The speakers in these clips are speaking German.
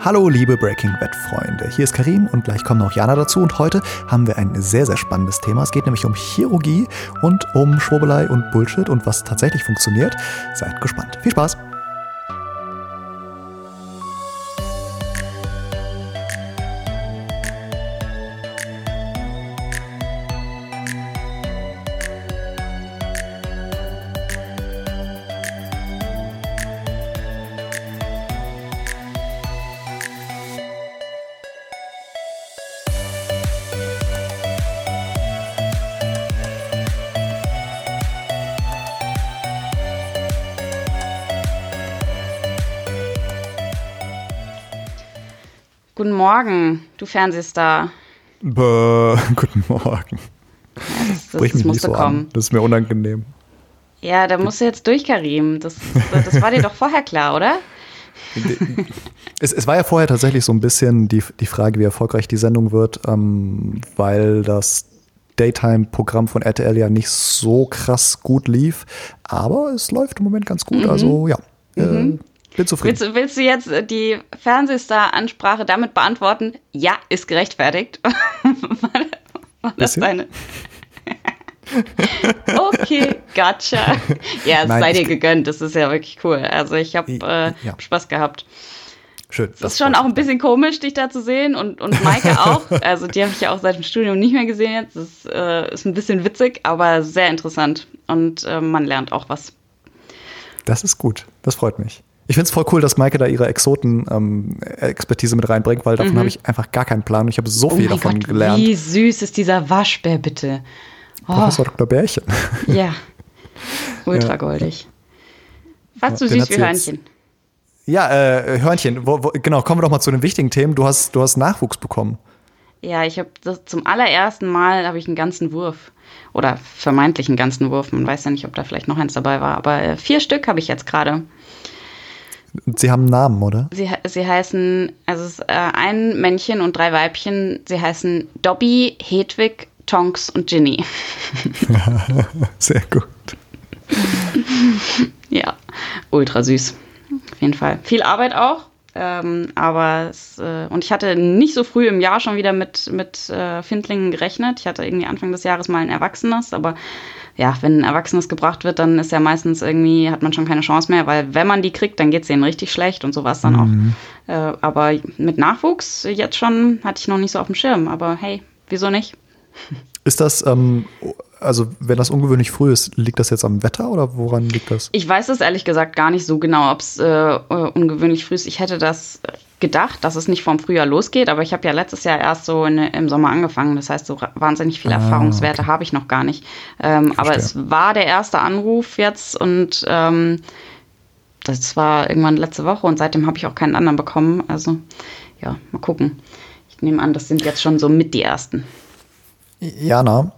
Hallo liebe Breaking Bad Freunde, hier ist Karim und gleich kommt noch Jana dazu und heute haben wir ein sehr, sehr spannendes Thema. Es geht nämlich um Chirurgie und um Schwurbelei und Bullshit und was tatsächlich funktioniert. Seid gespannt. Viel Spaß! Fernsehstar. Bäh, guten Morgen. Ja, das, das, mich das nicht so kommen. an. Das ist mir unangenehm. Ja, da musst du jetzt durch, Karim. Das, das war dir doch vorher klar, oder? Es, es war ja vorher tatsächlich so ein bisschen die, die Frage, wie erfolgreich die Sendung wird, ähm, weil das Daytime-Programm von RTL ja nicht so krass gut lief. Aber es läuft im Moment ganz gut. Mhm. Also ja, äh, bin zufrieden. Willst, du- willst du jetzt die Fernsehstar-Ansprache damit beantworten? Ja, ist gerechtfertigt. war, war das deine? okay, gotcha. Ja, es Nein, sei dir gegönnt. Das ist ja wirklich cool. Also ich habe äh, Ja. Spaß gehabt. Schön. Es ist schon auch ein bisschen komisch, dich da zu sehen und, und Maike auch. Also die habe ich ja auch seit dem Studium nicht mehr gesehen jetzt. Das ist, äh, ist ein bisschen witzig, aber sehr interessant. Und äh, man lernt auch was. Das ist gut. Das freut mich. Ich finde es voll cool, dass Maike da ihre Exoten-Expertise mit reinbringt, weil davon habe ich einfach gar keinen Plan. Ich habe so Mhm. Oh viel davon Gott, gelernt. wie süß ist dieser Waschbär bitte. Oh, Professor Dr. Bärchen. ja, ultra Ja. goldig. Fast so Ja, den süß wie Hörnchen. Ja, äh, Hörnchen, wo, wo, genau, kommen wir doch mal zu den wichtigen Themen. Du hast, du hast Nachwuchs bekommen. Ja, ich habe das zum allerersten Mal habe ich einen ganzen Wurf oder vermeintlich einen ganzen Wurf. Man weiß ja nicht, ob da vielleicht noch eins dabei war, aber äh, vier Stück habe ich jetzt gerade. Sie haben einen Namen, oder? Sie, sie heißen, also es ist äh, ein Männchen und drei Weibchen. Sie heißen Dobby, Hedwig, Tonks und Ginny. Sehr gut. ja, ultra süß. Auf jeden Fall. Viel Arbeit auch. Ähm, aber es, äh, und ich hatte nicht so früh im Jahr schon wieder mit, mit äh, Findlingen gerechnet. Ich hatte irgendwie Anfang des Jahres mal ein Erwachsenes, aber ja, wenn ein Erwachsenes gebracht wird, dann ist ja meistens irgendwie, hat man schon keine Chance mehr, weil wenn man die kriegt, dann geht es denen richtig schlecht und so war es dann auch. Äh, aber mit Nachwuchs jetzt schon hatte ich noch nicht so auf dem Schirm. Aber hey, wieso nicht? Ist das, ähm, also wenn das ungewöhnlich früh ist, liegt das jetzt am Wetter oder woran liegt das? Ich weiß es ehrlich gesagt gar nicht so genau, ob es äh, äh, ungewöhnlich früh ist. Ich hätte das gedacht, dass es nicht vom Frühjahr losgeht, aber ich habe ja letztes Jahr erst so in, im Sommer angefangen. Das heißt, so wahnsinnig viele Ah, Erfahrungswerte habe ich noch gar nicht. Ähm, aber es war der erste Anruf jetzt und ähm, das war irgendwann letzte Woche und seitdem habe ich auch keinen anderen bekommen. Also ja, mal gucken. Ich nehme an, das sind jetzt schon so mit die ersten. Jana,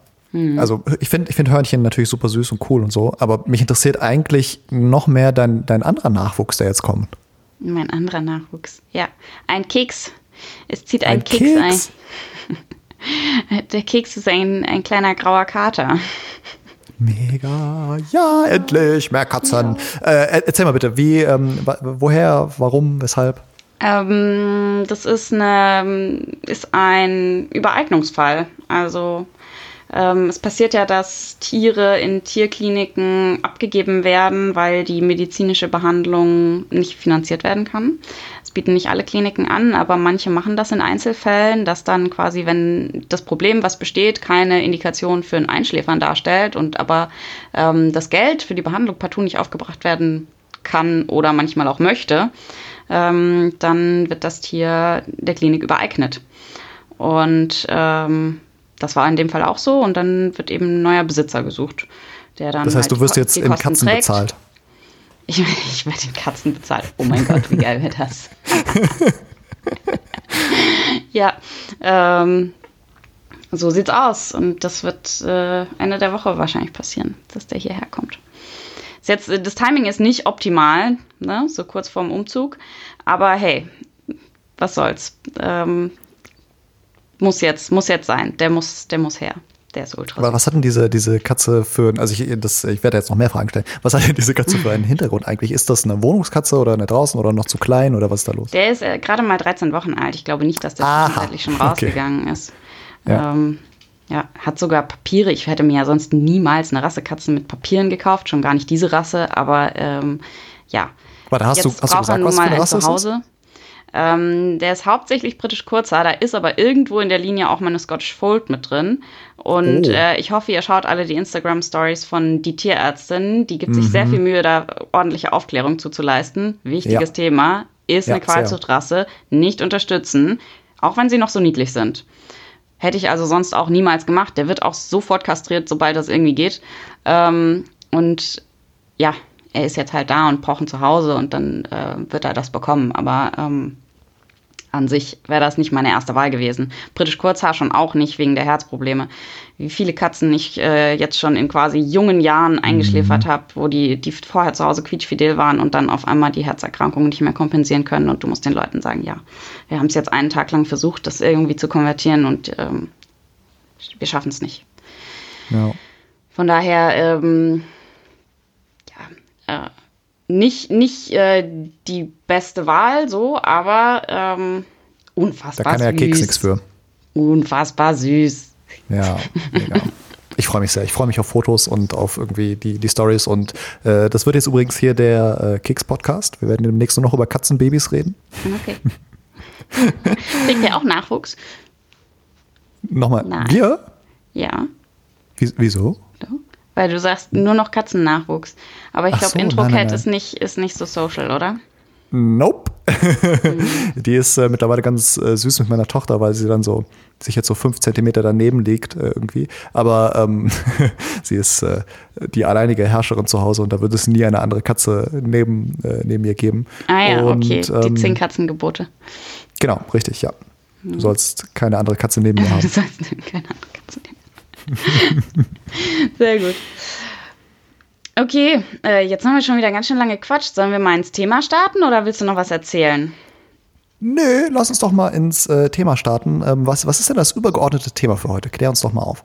also ich finde ich find Hörnchen natürlich super süß und cool und so, aber mich interessiert eigentlich noch mehr dein, dein anderer Nachwuchs, der jetzt kommt. Mein anderer Nachwuchs. Ja, ein Keks. Es zieht ein, Ein Keks, Keks? ein. Der Keks ist ein, ein kleiner grauer Kater. Mega, ja, endlich, mehr Katzen. Äh, erzähl mal bitte, wie, ähm, woher, warum, weshalb? Ähm, das ist, eine, ist ein Übereignungsfall. Also ähm, es passiert ja, dass Tiere in Tierkliniken abgegeben werden, weil die medizinische Behandlung nicht finanziert werden kann. Das bieten nicht alle Kliniken an, aber manche machen das in Einzelfällen, dass dann quasi, wenn das Problem, was besteht, keine Indikation für ein Einschläfern darstellt und aber ähm, das Geld für die Behandlung partout nicht aufgebracht werden kann oder manchmal auch möchte, ähm, dann wird das Tier der Klinik übereignet. Und ähm, das war in dem Fall auch so und dann wird eben ein neuer Besitzer gesucht, der dann. Das heißt, halt du wirst jetzt in Katzen trägt. bezahlt. Ich, ich werde in Katzen bezahlt. Oh mein Gott, wie geil wäre das? ja, ähm, so sieht's aus. Und das wird äh, Ende der Woche wahrscheinlich passieren, dass der hierher kommt. Ist Jetzt, äh, das Timing ist nicht optimal, ne? so kurz vorm Umzug. Aber hey, was soll's. Ähm, muss jetzt, muss jetzt sein. Der muss, der muss her. Der ist ultra Aber was hat denn diese, diese Katze für, also ich, das, ich werde jetzt noch mehr Fragen stellen. Was hat denn diese Katze für einen Hintergrund eigentlich? Ist das eine Wohnungskatze oder eine draußen oder noch zu klein oder was ist da los? Der ist äh, gerade mal 13 Wochen alt. Ich glaube nicht, dass der zwischenzeitlich schon rausgegangen okay. ist. Ja. Ähm, ja, hat sogar Papiere. Ich hätte mir ja sonst niemals eine Rassekatze mit Papieren gekauft, schon gar nicht diese Rasse, aber ähm, ja. Warte, hast Jetzt du, hast du gesagt, was für eine Rasse zu Hause. Ähm, der ist hauptsächlich britisch kurzer, da ist aber irgendwo in der Linie auch meine Scottish Fold mit drin. Und oh. äh, ich hoffe, ihr schaut alle die Instagram-Stories von die Tierärztin. Die gibt mhm. sich sehr mhm. viel Mühe, da ordentliche Aufklärung zuzuleisten. Wichtiges ja. Thema, ist ja, eine Qualzuchtrasse, nicht unterstützen, auch wenn sie noch so niedlich sind. Hätte ich also sonst auch niemals gemacht. Der wird auch sofort kastriert, sobald das irgendwie geht. Ähm, und ja, er ist jetzt halt da und pochen zu Hause und dann äh, wird er das bekommen. Aber ähm, an sich wäre das nicht meine erste Wahl gewesen. Britisch Kurzhaar schon auch nicht wegen der Herzprobleme. Wie viele Katzen ich äh, jetzt schon in quasi jungen Jahren eingeschläfert mhm. habe, wo die, die vorher zu Hause quietschfidel waren und dann auf einmal die Herzerkrankungen nicht mehr kompensieren können. Und du musst den Leuten sagen, ja, wir haben es jetzt einen Tag lang versucht, das irgendwie zu konvertieren und ähm, wir schaffen es nicht. Ja. Von daher, ähm, äh, nicht, nicht äh, die beste Wahl, so, aber ähm, unfassbar süß. Da kann ja Keks nichts für. Unfassbar süß. Ja, mega. Ich freue mich sehr. Ich freue mich auf Fotos und auf irgendwie die, die Stories. Und äh, das wird jetzt übrigens hier der äh, Keks-Podcast. Wir werden demnächst nur noch über Katzenbabys reden. Okay. Kriegt ihr auch Nachwuchs? Nochmal. Nein. Wir? Ja. Wieso? Weil du sagst nur noch Katzennachwuchs. Aber ich glaube, so, Intro-Cat ist nicht, ist nicht so social, oder? Nope. Mhm. Die ist äh, mittlerweile ganz äh, süß mit meiner Tochter, weil sie dann so sich jetzt so fünf Zentimeter daneben liegt äh, irgendwie. Aber ähm, sie ist äh, die alleinige Herrscherin zu Hause und da wird es nie eine andere Katze neben, äh, neben ihr geben. Ah ja, und, okay. Die ähm, zehn Katzengebote. Genau, richtig, ja. Du mhm. sollst keine andere Katze neben mir haben. du sollst keine andere Sehr gut. Okay, äh, jetzt haben wir schon wieder ganz schön lange gequatscht. Sollen wir mal ins Thema starten oder willst du noch was erzählen? Nö, lass uns doch mal ins äh, Thema starten. Ähm, was, was ist denn das übergeordnete Thema für heute? Klär uns doch mal auf.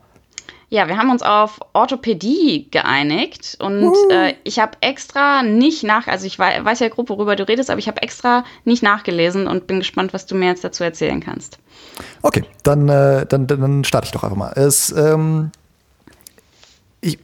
Ja, wir haben uns auf Orthopädie geeinigt und äh, ich habe extra nicht nach, also ich weiß, weiß ja grob, worüber du redest, aber ich habe extra nicht nachgelesen und bin gespannt, was du mir jetzt dazu erzählen kannst. Okay, dann, äh, dann, dann starte ich doch einfach mal. Es, ähm, ich,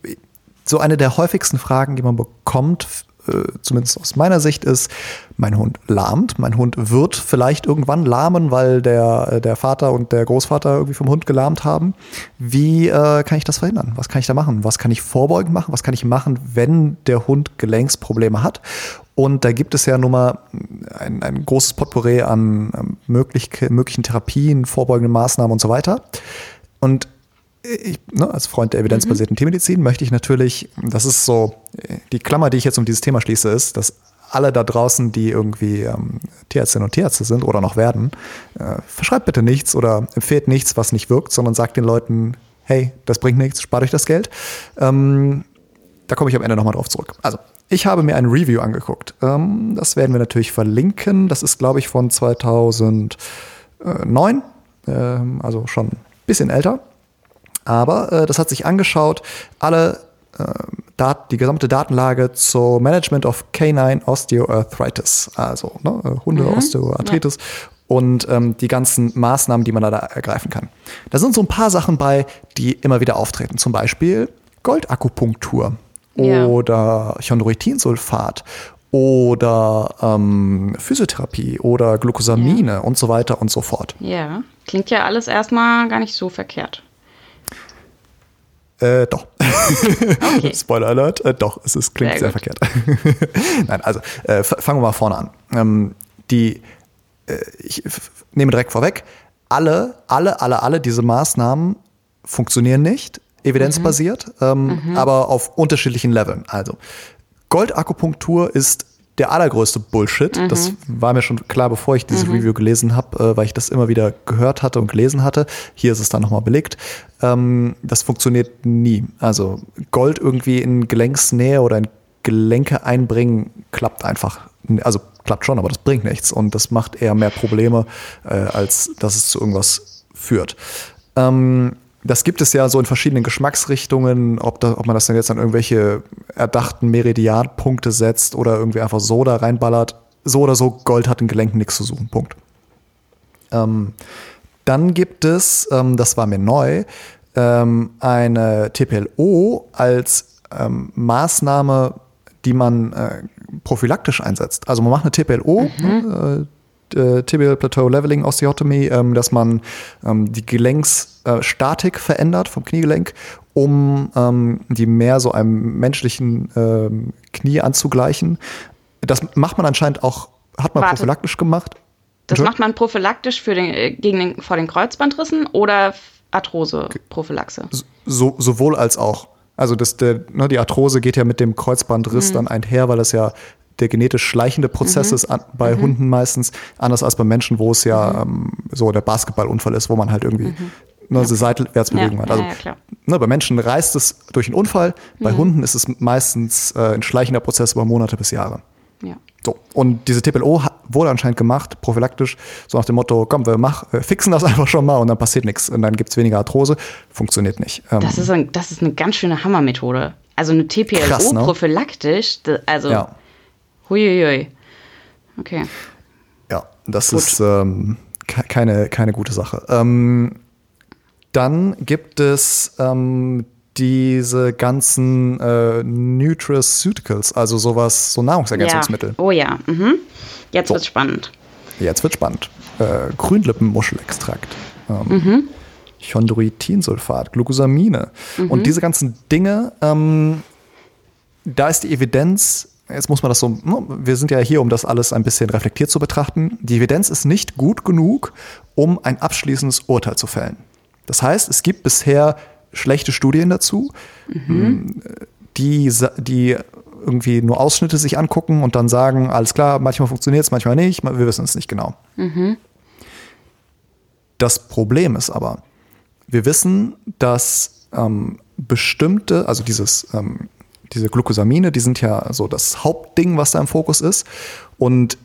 so eine der häufigsten Fragen, die man bekommt, äh, zumindest aus meiner Sicht, ist, mein Hund lahmt. Mein Hund wird vielleicht irgendwann lahmen, weil der, äh, der Vater und der Großvater irgendwie vom Hund gelahmt haben. Wie äh, kann ich das verhindern? Was kann ich da machen? Was kann ich vorbeugend machen? Was kann ich machen, wenn der Hund Gelenksprobleme hat? Und da gibt es ja nun mal ein, ein großes Potpourri an möglich, möglichen Therapien, vorbeugenden Maßnahmen und so weiter. Und ich, ne, als Freund der evidenzbasierten mhm. Tiermedizin möchte ich natürlich, das ist so, die Klammer, die ich jetzt um dieses Thema schließe, ist, dass alle da draußen, die irgendwie ähm, Tierärztinnen und Tierärzte sind oder noch werden, äh, verschreibt bitte nichts oder empfehlt nichts, was nicht wirkt, sondern sagt den Leuten, hey, das bringt nichts, spart euch das Geld. Ähm, da komme ich am Ende nochmal drauf zurück. Also, ich habe mir ein Review angeguckt. Ähm, das werden wir natürlich verlinken. Das ist, glaube ich, von 2009, ähm, also schon ein bisschen älter. Aber äh, das hat sich angeschaut, alle äh, die gesamte Datenlage zur Management of Canine Osteoarthritis, also ne, äh, Hunde mhm. Osteoarthritis ja. und ähm, die ganzen Maßnahmen, die man da ergreifen kann. Da sind so ein paar Sachen bei, die immer wieder auftreten. Zum Beispiel Goldakupunktur ja. oder Chondroitinsulfat oder ähm, Physiotherapie oder Glucosamine ja. und so weiter und so fort. Ja, klingt ja alles erstmal gar nicht so verkehrt. Äh, doch. Okay. Spoiler Alert. Äh, doch, es ist, klingt sehr, sehr verkehrt. Nein, also äh, fangen wir mal vorne an. Ähm, die, äh, ich nehme direkt vorweg, alle, alle, alle, alle diese Maßnahmen funktionieren nicht, evidenzbasiert, mhm. Ähm, mhm. aber auf unterschiedlichen Leveln. Also Goldakupunktur ist der allergrößte Bullshit. Mhm. Das war mir schon klar, bevor ich dieses mhm. Review gelesen habe, äh, weil ich das immer wieder gehört hatte und gelesen hatte. Hier ist es dann nochmal belegt. Ähm, das funktioniert nie. Also Gold irgendwie in Gelenksnähe oder in Gelenke einbringen, klappt einfach. Also klappt schon, aber das bringt nichts. Und das macht eher mehr Probleme, äh, als dass es zu irgendwas führt. Ähm, das gibt es ja so in verschiedenen Geschmacksrichtungen, ob, da, ob man das dann jetzt an irgendwelche erdachten Meridianpunkte setzt oder irgendwie einfach so da reinballert. So oder so, Gold hat in Gelenken nichts zu suchen. Punkt. Ähm, dann gibt es, ähm, das war mir neu, ähm, eine TPLO als ähm, Maßnahme, die man äh, prophylaktisch einsetzt. Also man macht eine TPLO, mhm. äh, äh, Tibial Plateau Leveling Osteotomy, ähm, dass man ähm, die Gelenksstatik verändert vom Kniegelenk, um ähm, die mehr so einem menschlichen ähm, Knie anzugleichen. Das macht man anscheinend auch, hat man Warte. prophylaktisch gemacht. Das macht man prophylaktisch für den, äh, gegen den, vor den Kreuzbandrissen oder Arthrose-Prophylaxe? So, sowohl als auch. Also das, der, ne, die Arthrose geht ja mit dem Kreuzbandriss mhm. dann einher, weil das ja der genetisch schleichende Prozess mhm. ist an, bei mhm. Hunden meistens, anders als bei Menschen, wo es ja mhm. ähm, so der Basketballunfall ist, wo man halt irgendwie ne, okay. Seitwärtsbewegung ja, hat. Also ja, ne, bei Menschen reißt es durch einen Unfall, bei mhm. Hunden ist es meistens äh, ein schleichender Prozess über Monate bis Jahre. Ja. So, und diese TPLO wurde anscheinend gemacht, prophylaktisch, so nach dem Motto, komm, wir mach, wir fixen das einfach schon mal und dann passiert nichts und dann gibt es weniger Arthrose. Funktioniert nicht. Ähm, das, ist ein, das ist eine ganz schöne Hammermethode. Also eine TPLO krass, ne? prophylaktisch, also ja. huiuiui. Okay. Ja, das Gut. ist ähm, keine, keine gute Sache. Ähm, dann gibt es ähm, diese ganzen äh, Nutraceuticals, also sowas, so Nahrungsergänzungsmittel. Ja. Oh ja, mhm. jetzt so. wird's spannend. Jetzt wird spannend. Äh, Grünlippenmuschelextrakt. Ähm, mhm. Chondroitinsulfat, Glucosamine. Mhm. Und diese ganzen Dinge, ähm, da ist die Evidenz, jetzt muss man das so, ne, wir sind ja hier, um das alles ein bisschen reflektiert zu betrachten. Die Evidenz ist nicht gut genug, um ein abschließendes Urteil zu fällen. Das heißt, es gibt bisher schlechte Studien dazu, mhm. die, die irgendwie nur Ausschnitte sich angucken und dann sagen, alles klar, manchmal funktioniert es, manchmal nicht, wir wissen es nicht genau. Mhm. Das Problem ist aber, wir wissen, dass ähm, bestimmte, also dieses, ähm, diese Glucosamine, die sind ja so das Hauptding, was da im Fokus ist. Und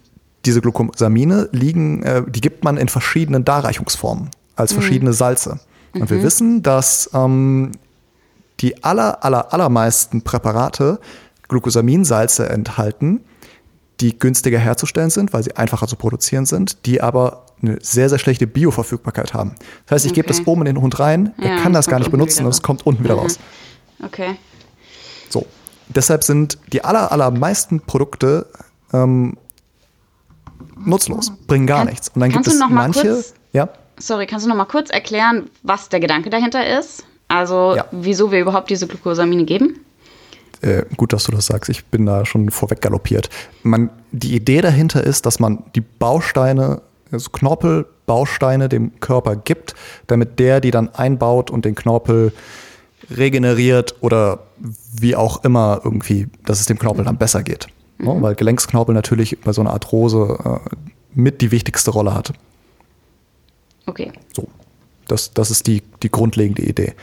diese Glucosamine liegen, äh, die gibt man in verschiedenen Darreichungsformen als mhm. verschiedene Salze. Mhm. Und wir mhm. wissen, dass ähm, die aller, aller, allermeisten Präparate Glucosaminsalze enthalten, die günstiger herzustellen sind, weil sie einfacher zu produzieren sind, die aber eine sehr, sehr schlechte Bioverfügbarkeit haben. Das heißt, ich okay. gebe das oben in den Hund rein, er ja, kann das gar nicht benutzen und es kommt unten wieder mhm. raus. Okay. So. Deshalb sind die aller, allermeisten Produkte ähm, nutzlos, bringen gar Kann, nichts. Und dann gibt es manche. Kurz, ja? Sorry, kannst du noch mal kurz erklären, was der Gedanke dahinter ist? Also, ja. wieso wir überhaupt diese Glucosamine geben? Äh, gut, dass du das sagst. Ich bin da schon vorweg galoppiert. Man, die Idee dahinter ist, dass man die Bausteine, also Knorpelbausteine dem Körper gibt, damit der die dann einbaut und den Knorpel regeneriert oder wie auch immer irgendwie, dass es dem Knorpel dann besser geht. Ne? Mhm. weil Gelenksknorpel natürlich bei so einer Arthrose äh, mit die wichtigste Rolle hat. Okay. So. Das, das ist die, die grundlegende Idee.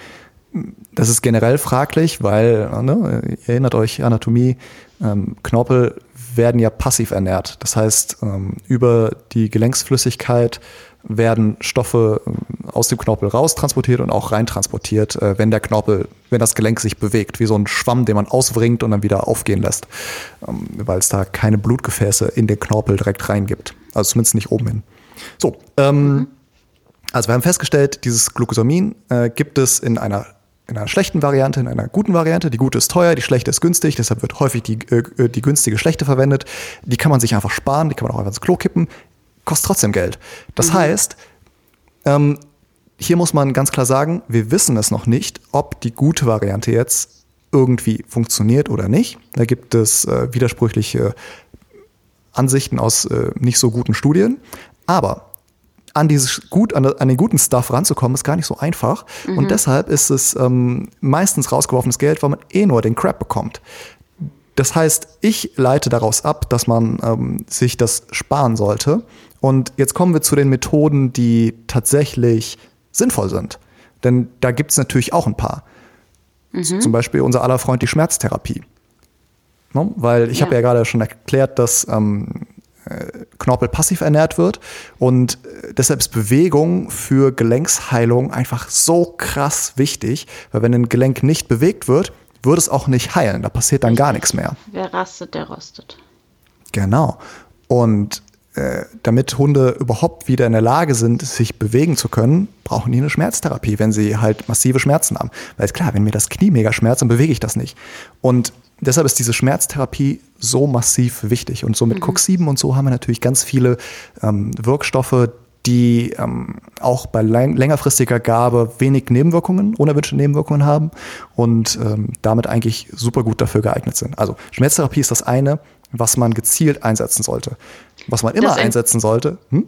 Das ist generell fraglich, weil, ne, ihr erinnert euch, Anatomie, ähm, Knorpel werden ja passiv ernährt. Das heißt, ähm, über die Gelenksflüssigkeit werden Stoffe ähm, aus dem Knorpel raustransportiert und auch reintransportiert, äh, wenn der Knorpel, wenn das Gelenk sich bewegt, wie so ein Schwamm, den man auswringt und dann wieder aufgehen lässt, ähm, weil es da keine Blutgefäße in den Knorpel direkt reingibt. Also zumindest nicht oben hin. So, ähm, mhm. Also wir haben festgestellt, dieses Glucosamin äh, gibt es in einer, in einer schlechten Variante, in einer guten Variante. Die gute ist teuer, die schlechte ist günstig, deshalb wird häufig die, äh, die günstige schlechte verwendet. Die kann man sich einfach sparen, die kann man auch einfach ins Klo kippen, kostet trotzdem Geld. Das mhm. heißt, ähm, hier muss man ganz klar sagen, wir wissen es noch nicht, ob die gute Variante jetzt irgendwie funktioniert oder nicht. Da gibt es äh, widersprüchliche Ansichten aus äh, nicht so guten Studien. Aber an dieses gut, an, an, den guten Stuff ranzukommen, ist gar nicht so einfach. Mhm. Und deshalb ist es ähm, meistens rausgeworfenes Geld, weil man eh nur den Crap bekommt. Das heißt, ich leite daraus ab, dass man ähm, sich das sparen sollte. Und jetzt kommen wir zu den Methoden, die tatsächlich sinnvoll sind. Denn da gibt es natürlich auch ein paar. Mhm. Zum Beispiel unser aller Freund die Schmerztherapie. No? Weil ich ja. habe ja gerade schon erklärt, dass ähm, äh, Knorpel passiv ernährt wird. Und äh, deshalb ist Bewegung für Gelenksheilung einfach so krass wichtig, weil wenn ein Gelenk nicht bewegt wird, wird es auch nicht heilen. Da passiert dann Richtig. gar nichts mehr. Wer rastet, der rostet. Genau. Und äh, damit Hunde überhaupt wieder in der Lage sind, sich bewegen zu können, brauchen die eine Schmerztherapie, wenn sie halt massive Schmerzen haben. Weil ist klar, wenn mir das Knie mega schmerzt, dann bewege ich das nicht. Und deshalb ist diese Schmerztherapie so massiv wichtig. Und so mit mhm. COX-7 und so haben wir natürlich ganz viele ähm, Wirkstoffe, die ähm, auch bei längerfristiger Gabe wenig Nebenwirkungen, unerwünschte Nebenwirkungen haben und ähm, damit eigentlich super gut dafür geeignet sind. Also Schmerztherapie ist das eine, was man gezielt einsetzen sollte. Was man immer einsetzen sollte. Hm?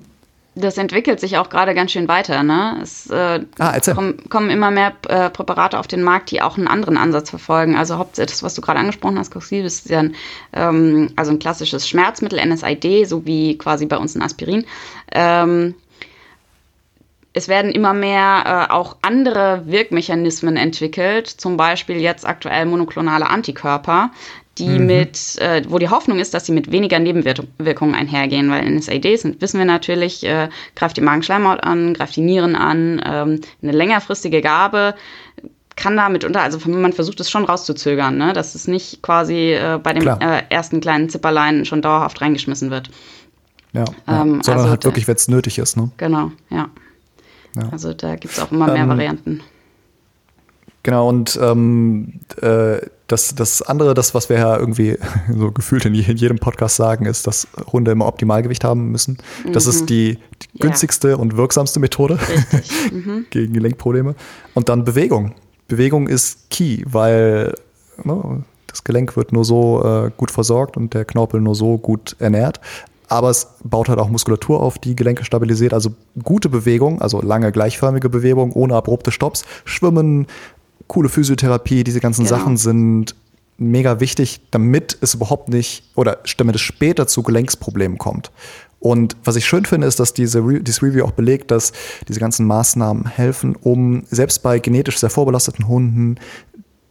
Das entwickelt sich auch gerade ganz schön weiter. Ne? Es äh, ah, kommen, kommen, immer mehr äh, Präparate auf den Markt, die auch einen anderen Ansatz verfolgen. Also hauptsächlich das, was du gerade angesprochen hast, Coxib, ist ja ein, ähm, also ein klassisches Schmerzmittel, NSAID, so wie quasi bei uns ein Aspirin. Ähm, es werden immer mehr äh, auch andere Wirkmechanismen entwickelt, zum Beispiel jetzt aktuell monoklonale Antikörper, die mhm. mit, äh, wo die Hoffnung ist, dass sie mit weniger Nebenwirkungen einhergehen, weil NSAIDs, wissen wir natürlich, äh, greift die Magenschleimhaut an, greift die Nieren an, ähm, eine längerfristige Gabe kann da mitunter, also man versucht es schon rauszuzögern, ne? dass es nicht quasi äh, bei dem äh, ersten kleinen Zipperlein schon dauerhaft reingeschmissen wird. Ja, ja. Ähm, sondern also halt wirklich, wenn es nötig ist. Ne? Genau, ja. ja. Also da gibt es auch immer mehr ähm, Varianten. Genau, und ähm, äh, das, das andere, das, was wir ja irgendwie so gefühlt in jedem Podcast sagen, ist, dass Hunde immer Optimalgewicht haben müssen. Mhm. Das ist mhm. die, die günstigste ja. und wirksamste Methode mhm. gegen Gelenkprobleme. Und dann Bewegung. Bewegung ist key, weil ne, das Gelenk wird nur so äh, gut versorgt und der Knorpel nur so gut ernährt. Aber es baut halt auch Muskulatur auf, die Gelenke stabilisiert. Also gute Bewegung, also lange gleichförmige Bewegung ohne abrupte Stops. Schwimmen, coole Physiotherapie, diese ganzen genau. Sachen sind mega wichtig, damit es überhaupt nicht oder damit es später zu Gelenksproblemen kommt. Und was ich schön finde, ist, dass diese Re dieses Review auch belegt, dass diese ganzen Maßnahmen helfen, um selbst bei genetisch sehr vorbelasteten Hunden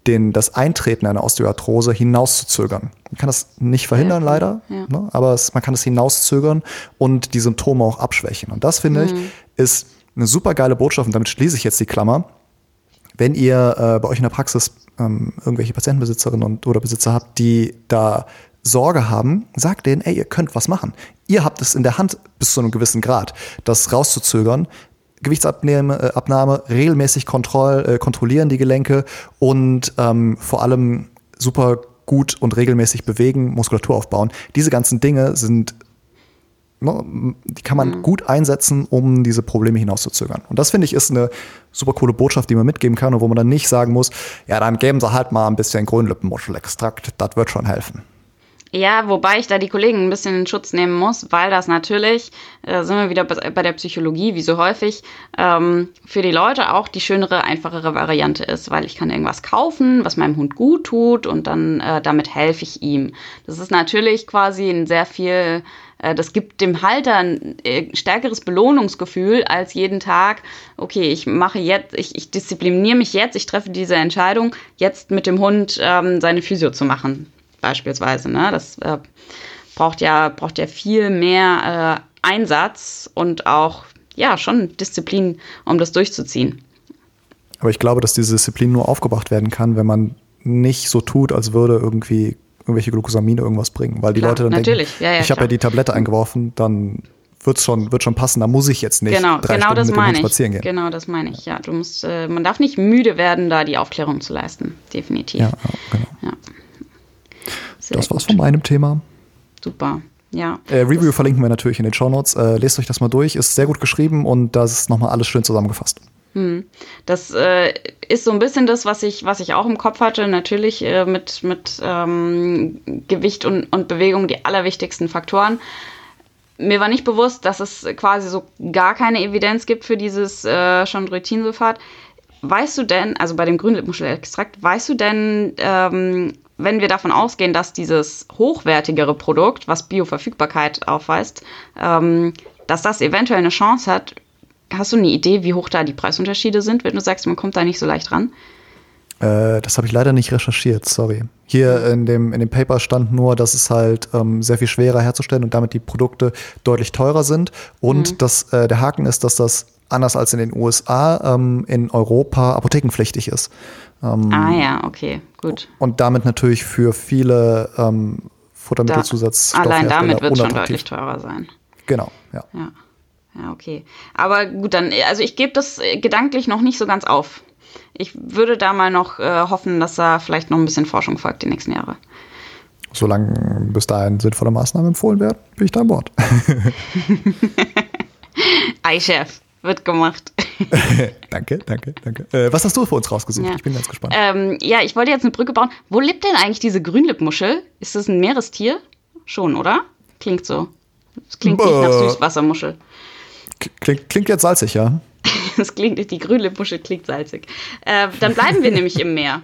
den, das Eintreten einer Osteoarthrose hinauszuzögern. Man kann das nicht verhindern, ja, leider, ja. Ne? aber es, man kann es hinauszögern und die Symptome auch abschwächen. Und das, finde mhm. ich, ist eine super geile Botschaft. Und damit schließe ich jetzt die Klammer wenn ihr äh, bei euch in der Praxis ähm, irgendwelche Patientenbesitzerinnen und, oder Besitzer habt, die da Sorge haben, sagt denen, ey, ihr könnt was machen. Ihr habt es in der Hand bis zu einem gewissen Grad, das rauszuzögern. Gewichtsabnahme, äh, Abnahme, regelmäßig Kontroll, äh, kontrollieren die Gelenke und ähm, vor allem super gut und regelmäßig bewegen, Muskulatur aufbauen. Diese ganzen Dinge sind Ne, die kann man mhm. gut einsetzen, um diese Probleme hinauszuzögern. Und das finde ich ist eine super coole Botschaft, die man mitgeben kann und wo man dann nicht sagen muss, ja, dann geben sie halt mal ein bisschen Grünlippenmuschelextrakt, das wird schon helfen. Ja, wobei ich da die Kollegen ein bisschen in Schutz nehmen muss, weil das natürlich, äh, sind wir wieder bei der Psychologie, wie so häufig, ähm, für die Leute auch die schönere, einfachere Variante ist, weil ich kann irgendwas kaufen, was meinem Hund gut tut und dann äh, damit helfe ich ihm. Das ist natürlich quasi ein sehr viel äh, das gibt dem Halter ein äh, stärkeres Belohnungsgefühl als jeden Tag, okay, ich mache jetzt, ich, ich diszipliniere mich jetzt, ich treffe diese Entscheidung, jetzt mit dem Hund ähm, seine Physio zu machen beispielsweise. Ne? Das äh, braucht, ja, braucht ja viel mehr äh, Einsatz und auch ja schon Disziplin, um das durchzuziehen. Aber ich glaube, dass diese Disziplin nur aufgebracht werden kann, wenn man nicht so tut, als würde irgendwie irgendwelche Glucosamine irgendwas bringen. Weil die klar, Leute dann natürlich. denken, ja, ja, ich habe ja die Tablette eingeworfen, dann wird's schon, wird schon passen, da muss ich jetzt nicht genau, drei genau Stunden das mit meine spazieren gehen. Genau, das meine ich, ja. Du musst, äh, man darf nicht müde werden, da die Aufklärung zu leisten, definitiv. Ja, genau. Ja. Das war's gut. von meinem Thema. Super. Ja. Äh, Review verlinken wir natürlich in den Show Notes. Äh, lest euch das mal durch, ist sehr gut geschrieben und da ist nochmal alles schön zusammengefasst. Hm. Das äh, ist so ein bisschen das, was ich, was ich auch im Kopf hatte. Natürlich äh, mit, mit ähm, Gewicht und, und Bewegung die allerwichtigsten Faktoren. Mir war nicht bewusst, dass es quasi so gar keine Evidenz gibt für dieses äh, Chondroitinsulfat. Weißt du denn, also bei dem Grünlippenmuschelextrakt, weißt du denn, ähm, wenn wir davon ausgehen, dass dieses hochwertigere Produkt, was Bioverfügbarkeit aufweist, ähm, dass das eventuell eine Chance hat, hast du eine Idee, wie hoch da die Preisunterschiede sind, wenn du sagst, man kommt da nicht so leicht ran? Äh, das habe ich leider nicht recherchiert, sorry. Hier in dem, in dem Paper stand nur, dass es halt ähm, sehr viel schwerer herzustellen und damit die Produkte deutlich teurer sind. Und mhm. dass äh, der Haken ist, dass das anders als in den USA ähm, in Europa apothekenpflichtig ist. Ähm, ah ja, okay, gut. Und damit natürlich für viele ähm, Futtermittelzusatzstoffe. Allein damit wird es schon deutlich teurer sein. Genau, ja. ja. Ja, okay. Aber gut, dann, also ich gebe das gedanklich noch nicht so ganz auf. Ich würde da mal noch äh, hoffen, dass da vielleicht noch ein bisschen Forschung folgt die nächsten Jahre. Solange bis dahin sinnvolle Maßnahmen empfohlen werden, bin ich da an Bord. Ei-Chef wird gemacht. danke, danke, danke. Äh, was hast du für uns rausgesucht? Ja. Ich bin ganz gespannt. Ähm, ja, ich wollte jetzt eine Brücke bauen. Wo lebt denn eigentlich diese Grünlippmuschel? Ist das ein Meerestier? Schon, oder? Klingt so. Das klingt Bäh. nicht nach Süßwassermuschel. Klingt, klingt jetzt salzig, ja. das klingt, die Grünlippmuschel klingt salzig. Äh, dann bleiben wir nämlich im Meer.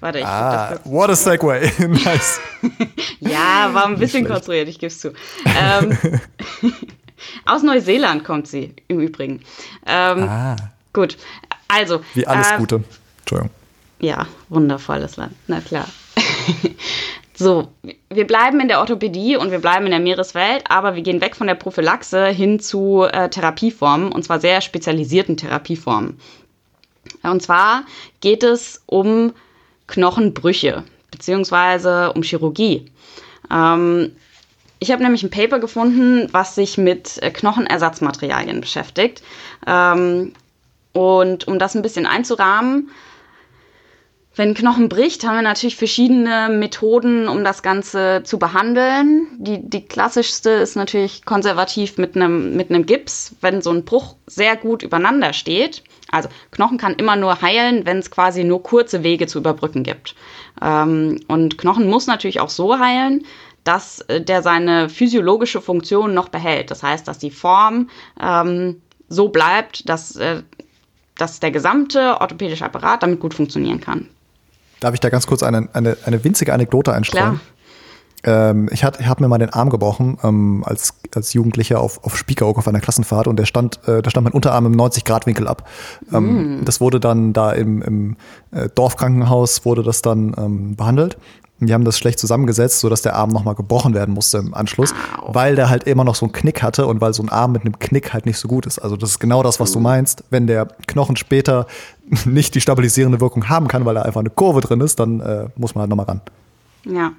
Warte, ich ah, what a segue. nice. ja, war ein bisschen konstruiert, ich gebe es zu. Ähm, Aus Neuseeland kommt sie im Übrigen. Ähm, ah. Gut, also. Wie alles äh, Gute. Entschuldigung. Ja, wundervolles Land, na klar. So, wir bleiben in der Orthopädie und wir bleiben in der Meereswelt, aber wir gehen weg von der Prophylaxe hin zu äh, Therapieformen und zwar sehr spezialisierten Therapieformen. Und zwar geht es um Knochenbrüche beziehungsweise um Chirurgie. Ähm, ich habe nämlich ein Paper gefunden, was sich mit äh, Knochenersatzmaterialien beschäftigt. Ähm, und um das ein bisschen einzurahmen, wenn Knochen bricht, haben wir natürlich verschiedene Methoden, um das Ganze zu behandeln. Die, die klassischste ist natürlich konservativ mit einem, mit einem Gips, wenn so ein Bruch sehr gut übereinander steht. Also Knochen kann immer nur heilen, wenn es quasi nur kurze Wege zu überbrücken gibt. Ähm, und Knochen muss natürlich auch so heilen, dass äh, der seine physiologische Funktion noch behält. Das heißt, dass die Form ähm, so bleibt, dass, äh, dass der gesamte orthopädische Apparat damit gut funktionieren kann. Darf ich da ganz kurz eine, eine, eine winzige Anekdote einstreuen? Ähm, ich hatte hab mir mal den Arm gebrochen ähm, als, als Jugendlicher auf, auf Spiekeroog auf einer Klassenfahrt und der stand, äh, da stand mein Unterarm im 90-Grad-Winkel ab. Ähm, mm. Das wurde dann da im, im äh, Dorfkrankenhaus wurde das dann ähm, behandelt die haben das schlecht zusammengesetzt, sodass der Arm nochmal gebrochen werden musste im Anschluss, weil der halt immer noch so einen Knick hatte und weil so ein Arm mit einem Knick halt nicht so gut ist. Also das ist genau das, was du meinst. Wenn der Knochen später nicht die stabilisierende Wirkung haben kann, weil da einfach eine Kurve drin ist, dann äh, muss man halt nochmal ran. Ja,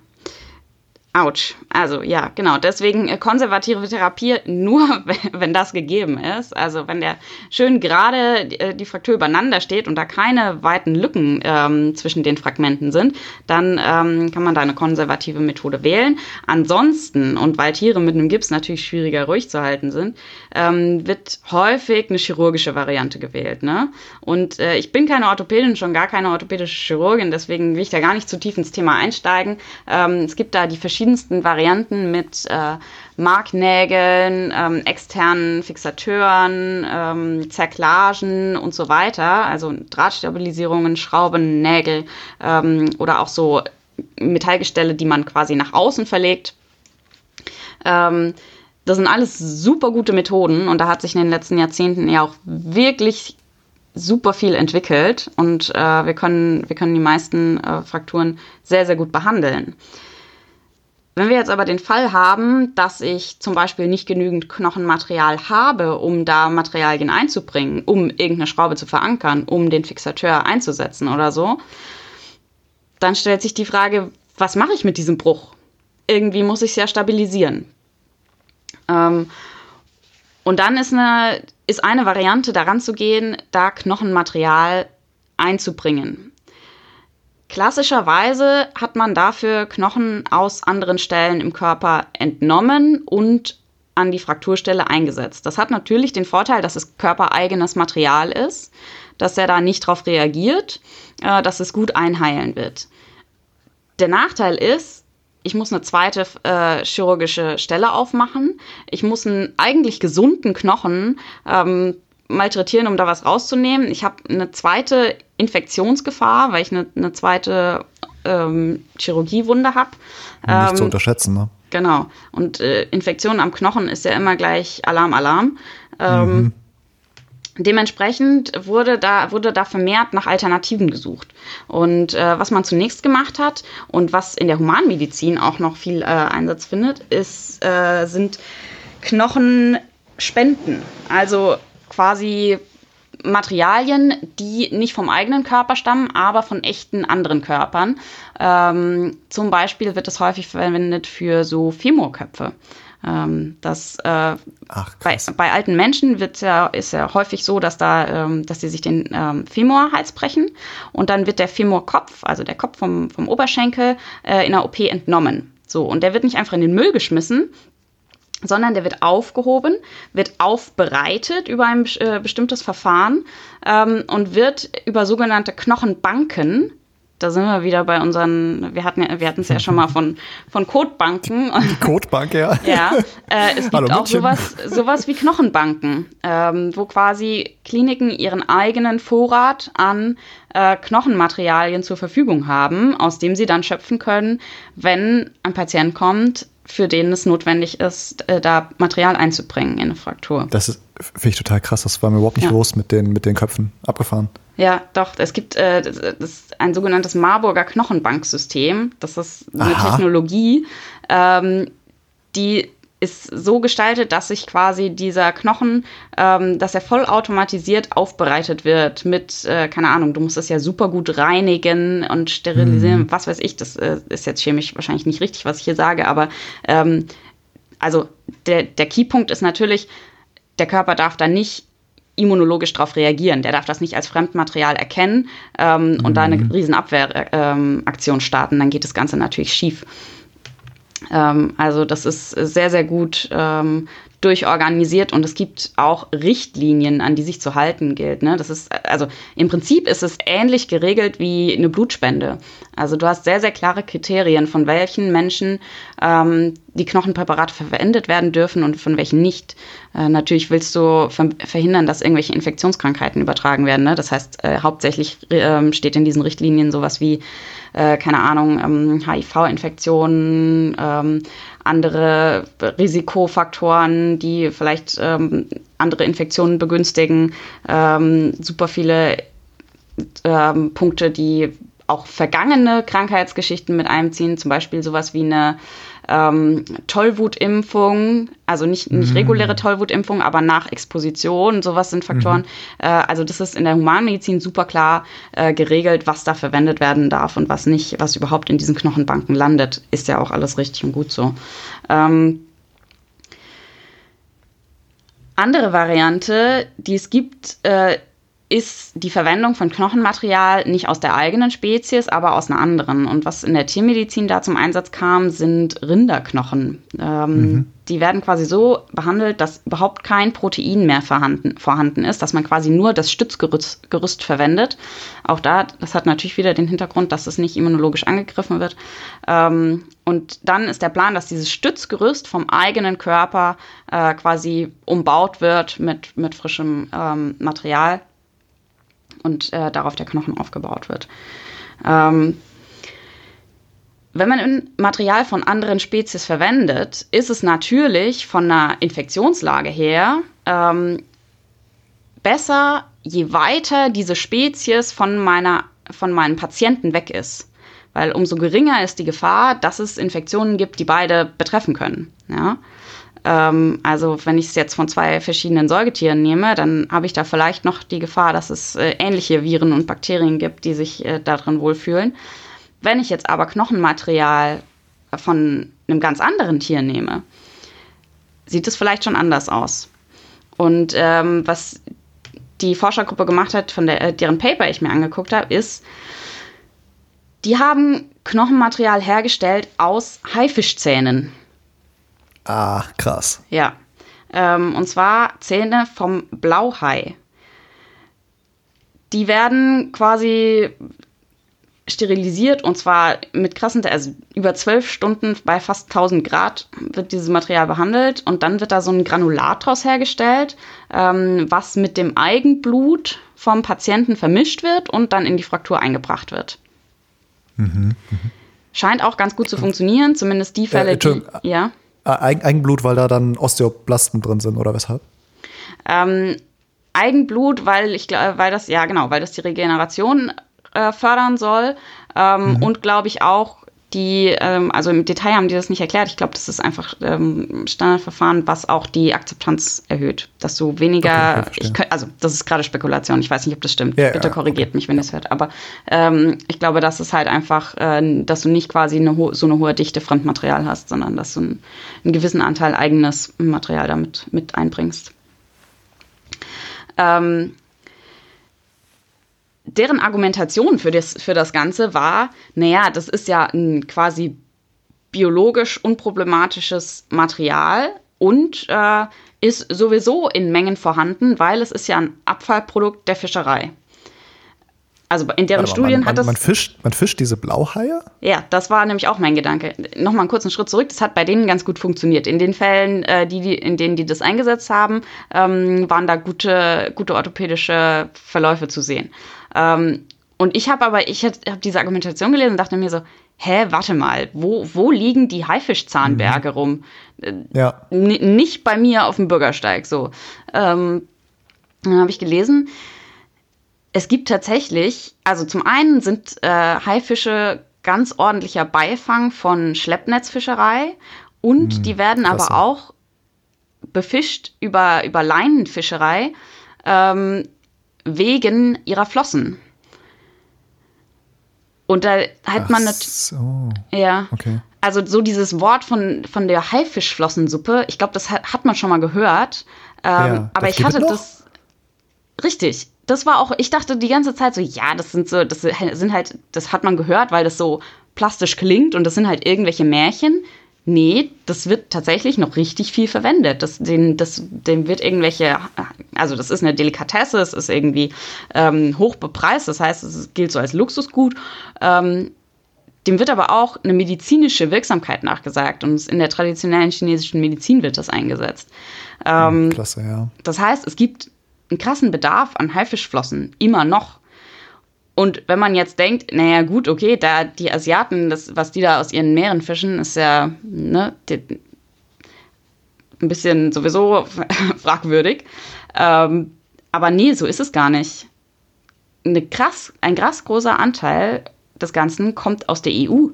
Autsch. Also ja, genau. Deswegen äh, konservative Therapie nur, wenn das gegeben ist. Also wenn der schön gerade äh, die Fraktur übereinander steht und da keine weiten Lücken ähm, zwischen den Fragmenten sind, dann ähm, kann man da eine konservative Methode wählen. Ansonsten, und weil Tiere mit einem Gips natürlich schwieriger ruhig zu halten sind, ähm, wird häufig eine chirurgische Variante gewählt. Ne? Und äh, ich bin keine Orthopädin, schon gar keine orthopädische Chirurgin, deswegen will ich da gar nicht zu tief ins Thema einsteigen. Ähm, es gibt da die verschiedenen verschiedensten Varianten mit äh, Marknägeln, ähm, externen Fixateuren, ähm, Zerklagen und so weiter, also Drahtstabilisierungen, Schrauben, Nägel ähm, oder auch so Metallgestelle, die man quasi nach außen verlegt. Ähm, das sind alles super gute Methoden und da hat sich in den letzten Jahrzehnten ja auch wirklich super viel entwickelt und äh, wir, können, wir können die meisten äh, Frakturen sehr, sehr gut behandeln. Wenn wir jetzt aber den Fall haben, dass ich zum Beispiel nicht genügend Knochenmaterial habe, um da Materialien einzubringen, um irgendeine Schraube zu verankern, um den Fixateur einzusetzen oder so, dann stellt sich die Frage, was mache ich mit diesem Bruch? Irgendwie muss ich es ja stabilisieren. Ähm, und dann ist eine, ist eine Variante daran zu gehen, da Knochenmaterial einzubringen. Klassischerweise hat man dafür Knochen aus anderen Stellen im Körper entnommen und an die Frakturstelle eingesetzt. Das hat natürlich den Vorteil, dass es körpereigenes Material ist, dass er da nicht darauf reagiert, äh, dass es gut einheilen wird. Der Nachteil ist, ich muss eine zweite äh, chirurgische Stelle aufmachen. Ich muss einen eigentlich gesunden Knochen ähm, malträtieren, um da was rauszunehmen. Ich habe eine zweite Infektionsgefahr, weil ich eine, eine zweite ähm, Chirurgiewunde habe. Nicht ähm, zu unterschätzen, ne? Genau. Und äh, Infektion am Knochen ist ja immer gleich Alarm, Alarm. Ähm, mhm. Dementsprechend wurde da, wurde da vermehrt nach Alternativen gesucht. Und äh, was man zunächst gemacht hat und was in der Humanmedizin auch noch viel äh, Einsatz findet, ist, äh, sind Knochenspenden. Also quasi Materialien, die nicht vom eigenen Körper stammen, aber von echten anderen Körpern. Ähm, zum Beispiel wird es häufig verwendet für so Femurköpfe. Ähm, das, äh, Ach, bei, bei, alten Menschen wird ja, ist ja häufig so, dass da, ähm, dass sie sich den ähm, Femorhals brechen und dann wird der Femorkopf, also der Kopf vom, vom Oberschenkel, äh, in der OP entnommen. So, und der wird nicht einfach in den Müll geschmissen, sondern der wird aufgehoben, wird aufbereitet über ein äh, bestimmtes Verfahren ähm, und wird über sogenannte Knochenbanken da sind wir wieder bei unseren, wir hatten wir hatten es ja schon mal von, von Codebanken. Die Codebank, ja. ja, äh, es gibt Hallo, auch sowas, sowas wie Knochenbanken, ähm, wo quasi Kliniken ihren eigenen Vorrat an äh, Knochenmaterialien zur Verfügung haben, aus dem sie dann schöpfen können, wenn ein Patient kommt, für den es notwendig ist, äh, da Material einzubringen in eine Fraktur. Das ist, finde ich total krass. Das war mir überhaupt nicht ja. los mit den, mit den Köpfen. Abgefahren. Ja, doch. Es gibt äh, das, das ein sogenanntes Marburger Knochenbanksystem. Das ist eine Aha. Technologie, ähm, die ist so gestaltet, dass sich quasi dieser Knochen, ähm, dass er vollautomatisiert aufbereitet wird mit, äh, keine Ahnung, du musst es ja super gut reinigen und sterilisieren, mhm. was weiß ich, das äh, ist jetzt chemisch wahrscheinlich nicht richtig, was ich hier sage, aber ähm, also der, der Keypunkt ist natürlich, der Körper darf da nicht immunologisch darauf reagieren. Der darf das nicht als Fremdmaterial erkennen ähm, mhm. und da eine mhm. riesen Abwehraktion ähm, starten. Dann geht das Ganze natürlich schief. Ähm, also das ist sehr, sehr gut ähm, durchorganisiert und es gibt auch Richtlinien, an die sich zu halten gilt. Ne? Das ist, also im Prinzip ist es ähnlich geregelt wie eine Blutspende. Also du hast sehr, sehr klare Kriterien, von welchen Menschen ähm, die Knochenpräparate verwendet werden dürfen und von welchen nicht. Äh, natürlich willst du ver verhindern, dass irgendwelche Infektionskrankheiten übertragen werden. Ne? Das heißt, äh, hauptsächlich äh, steht in diesen Richtlinien sowas wie äh, keine Ahnung, ähm, HIV-Infektionen, ähm, andere Risikofaktoren, die vielleicht ähm, andere Infektionen begünstigen, ähm, super viele ähm, Punkte, die auch vergangene Krankheitsgeschichten mit einziehen, zum Beispiel sowas wie eine ähm, Tollwutimpfung, also nicht, nicht mhm. reguläre Tollwutimpfung, aber nach Exposition, sowas sind Faktoren. Mhm. Äh, also das ist in der Humanmedizin super klar äh, geregelt, was da verwendet werden darf und was nicht, was überhaupt in diesen Knochenbanken landet, ist ja auch alles richtig und gut so. Ähm, andere Variante, die es gibt, äh, ist die Verwendung von Knochenmaterial nicht aus der eigenen Spezies, aber aus einer anderen. Und was in der Tiermedizin da zum Einsatz kam, sind Rinderknochen. Ähm, mhm. Die werden quasi so behandelt, dass überhaupt kein Protein mehr vorhanden, vorhanden ist, dass man quasi nur das Stützgerüst Gerüst verwendet. Auch da, das hat natürlich wieder den Hintergrund, dass es nicht immunologisch angegriffen wird. Ähm, und dann ist der Plan, dass dieses Stützgerüst vom eigenen Körper äh, quasi umbaut wird mit, mit frischem ähm, Material und äh, darauf der Knochen aufgebaut wird. Ähm, wenn man Material von anderen Spezies verwendet, ist es natürlich von einer Infektionslage her ähm, besser, je weiter diese Spezies von, meiner, von meinen Patienten weg ist. Weil umso geringer ist die Gefahr, dass es Infektionen gibt, die beide betreffen können. Ja? Ähm, also wenn ich es jetzt von zwei verschiedenen Säugetieren nehme, dann habe ich da vielleicht noch die Gefahr, dass es äh, ähnliche Viren und Bakterien gibt, die sich äh, darin wohlfühlen. Wenn ich jetzt aber Knochenmaterial von einem ganz anderen Tier nehme, sieht es vielleicht schon anders aus. Und ähm, was die Forschergruppe gemacht hat, von der, äh, deren Paper ich mir angeguckt habe, ist, die haben Knochenmaterial hergestellt aus Haifischzähnen. Ah, krass. Ja. Ähm, und zwar Zähne vom Blauhai. Die werden quasi sterilisiert und zwar mit krassen, also über zwölf Stunden bei fast 1000 Grad wird dieses Material behandelt und dann wird da so ein Granulat draus hergestellt, ähm, was mit dem Eigenblut vom Patienten vermischt wird und dann in die Fraktur eingebracht wird. Mhm, mh. Scheint auch ganz gut zu funktionieren, zumindest die Fälle, äh, die, ja. Eigenblut, weil da dann Osteoblasten drin sind oder weshalb? Ähm, Eigenblut, weil ich weil das, ja genau, weil das die Regeneration äh, fördern soll. Ähm, mhm. Und glaube ich auch, die, ähm, also im Detail haben die das nicht erklärt. Ich glaube, das ist einfach ähm, Standardverfahren, was auch die Akzeptanz erhöht. Dass du weniger, okay, ich könnt, also das ist gerade Spekulation, ich weiß nicht, ob das stimmt. Ja, Bitte korrigiert okay. mich, wenn ihr es hört. Aber ähm, ich glaube, das ist halt einfach, äh, dass du nicht quasi eine so eine hohe Dichte Fremdmaterial hast, sondern dass du einen, einen gewissen Anteil eigenes Material damit mit einbringst. Ähm, deren Argumentation für das, für das Ganze war, naja, das ist ja ein quasi biologisch unproblematisches Material und äh, ist sowieso in Mengen vorhanden, weil es ist ja ein Abfallprodukt der Fischerei. Also in deren Studien man, hat das. Man fischt, man fischt diese Blauhaie? Ja, das war nämlich auch mein Gedanke. Nochmal einen kurzen Schritt zurück. Das hat bei denen ganz gut funktioniert. In den Fällen, äh, die, die, in denen die das eingesetzt haben, ähm, waren da gute, gute orthopädische Verläufe zu sehen. Ähm, und ich habe aber, ich habe diese Argumentation gelesen und dachte mir so, hä, warte mal, wo, wo liegen die Haifischzahnberge mhm. rum? Äh, ja. N nicht bei mir auf dem Bürgersteig so. Ähm, dann habe ich gelesen, es gibt tatsächlich, also zum einen sind äh, Haifische ganz ordentlicher Beifang von Schleppnetzfischerei und hm, die werden klasse. aber auch befischt über, über Leinenfischerei ähm, wegen ihrer Flossen. Und da hat man natürlich. So. Ja. Okay. Also so dieses Wort von, von der Haifischflossensuppe, ich glaube, das hat, hat man schon mal gehört. Ähm, ja, aber ich hatte das. Richtig das war auch, ich dachte die ganze Zeit so, ja, das sind so, das sind halt, das hat man gehört, weil das so plastisch klingt und das sind halt irgendwelche Märchen. Nee, das wird tatsächlich noch richtig viel verwendet. Das, den, das, dem wird irgendwelche, also das ist eine Delikatesse, es ist irgendwie ähm, hoch bepreist, das heißt, es gilt so als Luxusgut. Ähm, dem wird aber auch eine medizinische Wirksamkeit nachgesagt und in der traditionellen chinesischen Medizin wird das eingesetzt. Ähm, Klasse, ja. Das heißt, es gibt einen krassen Bedarf an Haifischflossen, immer noch. Und wenn man jetzt denkt, naja, gut, okay, da die Asiaten, das, was die da aus ihren Meeren fischen, ist ja ne, die, ein bisschen sowieso fragwürdig. Ähm, aber nee, so ist es gar nicht. Eine krass, ein krass großer Anteil des Ganzen kommt aus der EU.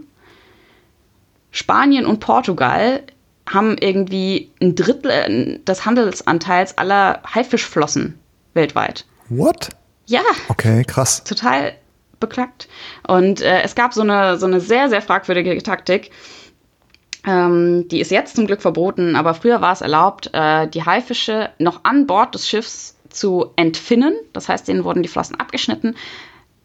Spanien und Portugal haben irgendwie ein Drittel äh, des Handelsanteils aller Haifischflossen weltweit. What? Ja. Okay, krass. Total beklagt. Und äh, es gab so eine, so eine sehr, sehr fragwürdige Taktik. Ähm, die ist jetzt zum Glück verboten, aber früher war es erlaubt, äh, die Haifische noch an Bord des Schiffs zu entfinnen. Das heißt, denen wurden die Flossen abgeschnitten.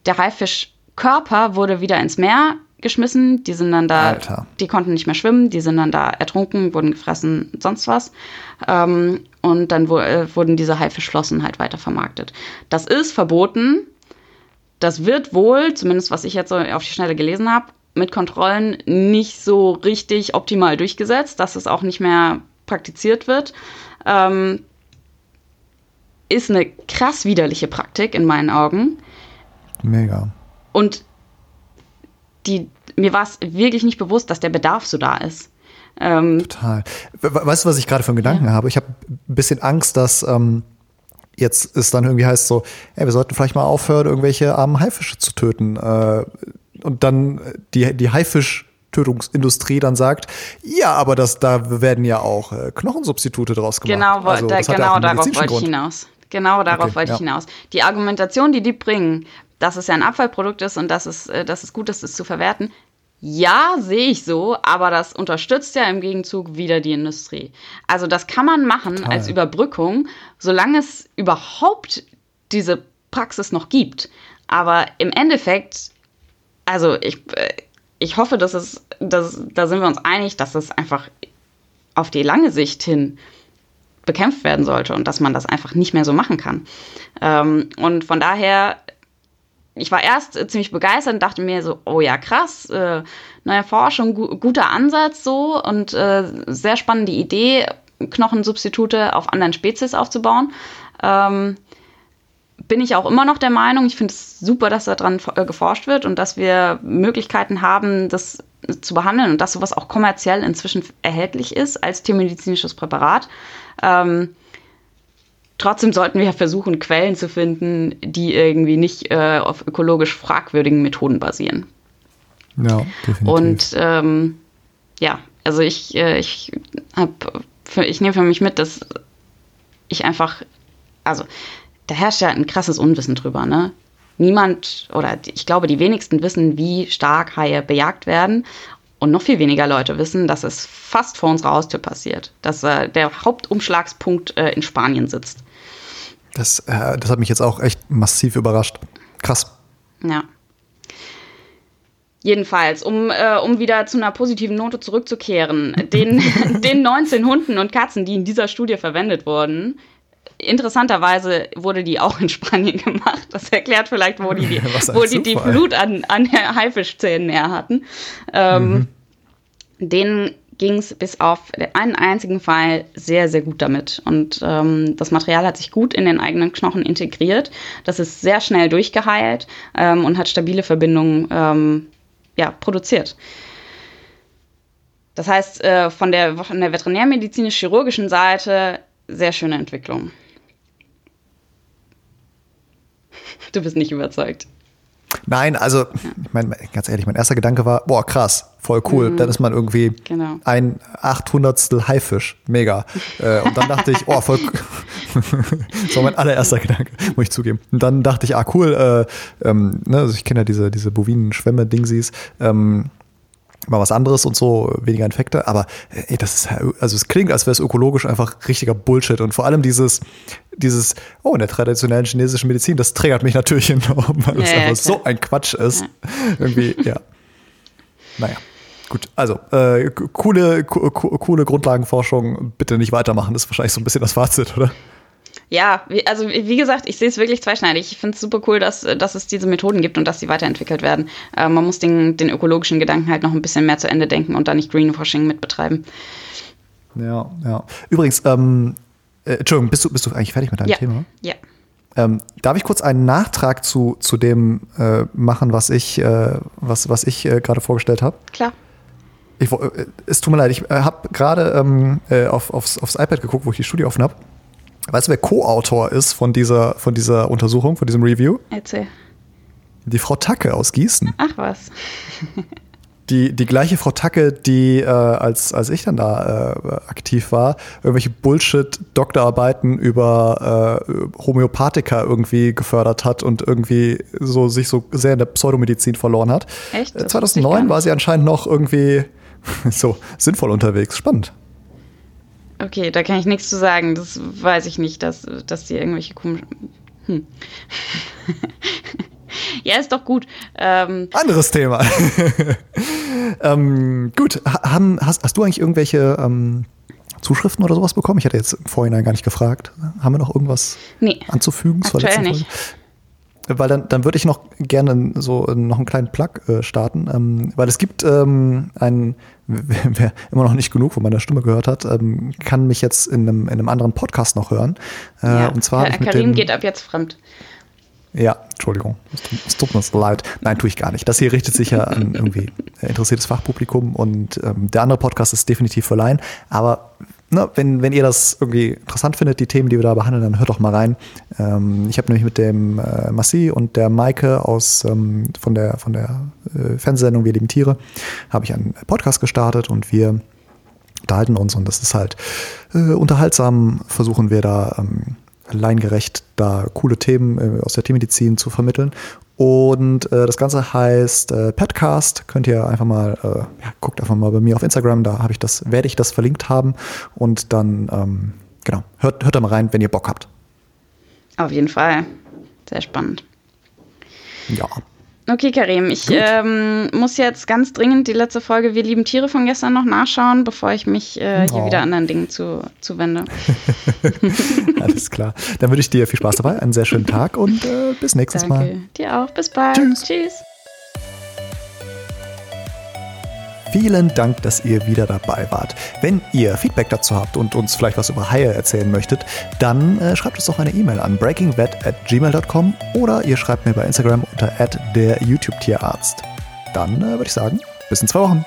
Der Haifischkörper wurde wieder ins Meer geschmissen. Die sind dann da, Alter. die konnten nicht mehr schwimmen, die sind dann da ertrunken, wurden gefressen, sonst was. Ähm, und dann äh, wurden diese Haifischflossen halt weiter vermarktet. Das ist verboten. Das wird wohl, zumindest was ich jetzt so auf die Schnelle gelesen habe, mit Kontrollen nicht so richtig optimal durchgesetzt, dass es auch nicht mehr praktiziert wird. Ähm, ist eine krass widerliche Praktik in meinen Augen. Mega. Und die, mir war es wirklich nicht bewusst, dass der Bedarf so da ist. Ähm, Total. Weißt du, was ich gerade für einen Gedanken ja. habe? Ich habe ein bisschen Angst, dass ähm, jetzt es dann irgendwie heißt so, ey, wir sollten vielleicht mal aufhören, irgendwelche armen Haifische zu töten. Äh, und dann die, die Haifisch Tötungsindustrie dann sagt, ja, aber das, da werden ja auch äh, Knochensubstitute draus gemacht. Genau, also, da, genau ja darauf wollte ich hinaus. Genau darauf okay, wollte ich hinaus. Die Argumentation, die die bringen, dass es ja ein Abfallprodukt ist und dass es, äh, dass es gut ist, es zu verwerten. Ja, sehe ich so, aber das unterstützt ja im Gegenzug wieder die Industrie. Also das kann man machen Total. als Überbrückung, solange es überhaupt diese Praxis noch gibt. Aber im Endeffekt, also ich, äh, ich hoffe, dass es, dass, da sind wir uns einig, dass es einfach auf die lange Sicht hin bekämpft werden sollte und dass man das einfach nicht mehr so machen kann. Ähm, und von daher ich war erst äh, ziemlich begeistert und dachte mir so, oh ja, krass, äh, neue Forschung, gu guter Ansatz so und äh, sehr spannende Idee, Knochensubstitute auf anderen Spezies aufzubauen. Ähm, bin ich auch immer noch der Meinung, ich finde es super, dass daran äh, geforscht wird und dass wir Möglichkeiten haben, das zu behandeln und dass sowas auch kommerziell inzwischen erhältlich ist als tiermedizinisches Präparat. Ähm, trotzdem sollten wir versuchen, Quellen zu finden, die irgendwie nicht äh, auf ökologisch fragwürdigen Methoden basieren. Ja, definitiv. Und ähm, ja, also ich, äh, ich habe, ich nehme für mich mit, dass ich einfach, also da herrscht ja ein krasses Unwissen drüber, ne? Niemand oder ich glaube, die wenigsten wissen, wie stark Haie bejagt werden. Und noch viel weniger Leute wissen, dass es fast vor unserer Haustür passiert, dass äh, der Hauptumschlagspunkt äh, in Spanien sitzt. Das, äh, das hat mich jetzt auch echt massiv überrascht. Krass. Ja. Jedenfalls, um, äh, um wieder zu einer positiven Note zurückzukehren, den, den 19 Hunden und Katzen, die in dieser Studie verwendet wurden, interessanterweise wurde die auch in Spanien gemacht. Das erklärt vielleicht, wo die, die wo die, die Flut an, an Haifischzähnen näher hatten. Ähm, mhm. Denen ging es bis auf einen einzigen Fall sehr, sehr gut damit. Und ähm, das Material hat sich gut in den eigenen Knochen integriert. Das ist sehr schnell durchgeheilt ähm, und hat stabile Verbindungen ähm, ja, produziert. Das heißt, äh, von der, von der veterinärmedizinisch-chirurgischen Seite sehr schöne Entwicklung. Du bist nicht überzeugt. Nein, also, ich meine, ganz ehrlich, mein erster Gedanke war, boah, krass, voll cool. Mhm. Dann ist man irgendwie genau. ein Achthundertstel Haifisch. Mega. Äh, und dann dachte ich, oh, voll Das war mein allererster Gedanke, muss ich zugeben. Und dann dachte ich, ah, cool, äh, ähm, ne, also ich kenne ja diese, diese bovinen Schwämme-Dingsies. Ähm, mal was anderes und so, weniger Infekte, aber ey, das ist also es klingt, als wäre es ökologisch einfach richtiger Bullshit und vor allem dieses, dieses, oh, in der traditionellen chinesischen Medizin, das triggert mich natürlich enorm, weil ja, es ja, einfach klar. so ein Quatsch ist. Ja. Irgendwie, ja. Naja. Gut, also äh, coole, co coole Grundlagenforschung, bitte nicht weitermachen, das ist wahrscheinlich so ein bisschen das Fazit, oder? Ja, also wie gesagt, ich sehe es wirklich zweischneidig. Ich finde es super cool, dass, dass es diese Methoden gibt und dass sie weiterentwickelt werden. Äh, man muss den, den ökologischen Gedanken halt noch ein bisschen mehr zu Ende denken und da nicht Greenwashing mitbetreiben. Ja, ja. Übrigens, ähm, äh, Entschuldigung, bist du, bist du eigentlich fertig mit deinem ja. Thema? Ja. Ähm, darf ich kurz einen Nachtrag zu, zu dem äh, machen, was ich, äh, was, was ich äh, gerade vorgestellt habe? Klar. Ich, äh, es tut mir leid, ich habe gerade ähm, auf, aufs, aufs iPad geguckt, wo ich die Studie offen habe. Weißt du, wer Co-Autor ist von dieser, von dieser Untersuchung, von diesem Review? Erzähl. Die Frau Tacke aus Gießen. Ach was. die, die gleiche Frau Tacke, die, äh, als, als ich dann da äh, aktiv war, irgendwelche Bullshit-Doktorarbeiten über äh, Homöopathika irgendwie gefördert hat und irgendwie so sich so sehr in der Pseudomedizin verloren hat. Echt? Das 2009 war sie anscheinend noch irgendwie so sinnvoll unterwegs. Spannend. Okay, da kann ich nichts zu sagen. Das weiß ich nicht, dass, dass die irgendwelche komischen. Hm. ja, ist doch gut. Ähm, Anderes Thema. ähm, gut, haben, hast, hast du eigentlich irgendwelche ähm, Zuschriften oder sowas bekommen? Ich hatte jetzt im Vorhinein gar nicht gefragt. Haben wir noch irgendwas nee, anzufügen? Aktuell nicht. Weil dann, dann würde ich noch gerne so noch einen kleinen Plug äh, starten, ähm, weil es gibt ähm, einen, wer immer noch nicht genug von meiner Stimme gehört hat, ähm, kann mich jetzt in einem, in einem anderen Podcast noch hören. Äh, ja, und zwar Herr Karim geht ab jetzt fremd. Ja, Entschuldigung, es tut, mir so leid. Nein, tue ich gar nicht. Das hier richtet sich ja an irgendwie interessiertes Fachpublikum und ähm, der andere Podcast ist definitiv für Laien. Aber ne, wenn, wenn ihr das irgendwie interessant findet, die Themen, die wir da behandeln, dann hört doch mal rein. Ähm, ich habe nämlich mit dem äh, Massi und der Maike aus ähm, von der, von der äh, Fernsehsendung Wir lieben Tiere, habe ich einen Podcast gestartet und wir unterhalten uns und das ist halt äh, unterhaltsam, versuchen wir da ähm, laiengerecht da coole Themen äh, aus der Tiermedizin zu vermitteln. Und äh, das Ganze heißt äh, Petcast. Könnt ihr einfach mal, äh, ja, guckt einfach mal bei mir auf Instagram, da habe ich das, werde ich das verlinkt haben. Und dann, ähm, genau, hört, hört da mal rein, wenn ihr Bock habt. Auf jeden Fall. Sehr spannend. Ja. Okay, Karim, ich ähm, muss jetzt ganz dringend die letzte Folge Wir lieben Tiere von gestern noch nachschauen, bevor ich mich äh, hier oh. wieder anderen Dingen zu, zuwende. Alles klar. Dann wünsche ich dir viel Spaß dabei, einen sehr schönen Tag und äh, bis nächstes Danke. Mal. Dir auch. Bis bald. Tschüss. Tschüss. Vielen Dank, dass ihr wieder dabei wart. Wenn ihr Feedback dazu habt und uns vielleicht was über Haie erzählen möchtet, dann äh, schreibt uns doch eine E-Mail an breakingvet at gmail.com oder ihr schreibt mir bei Instagram unter der YouTube-Tierarzt. Dann äh, würde ich sagen, bis in zwei Wochen.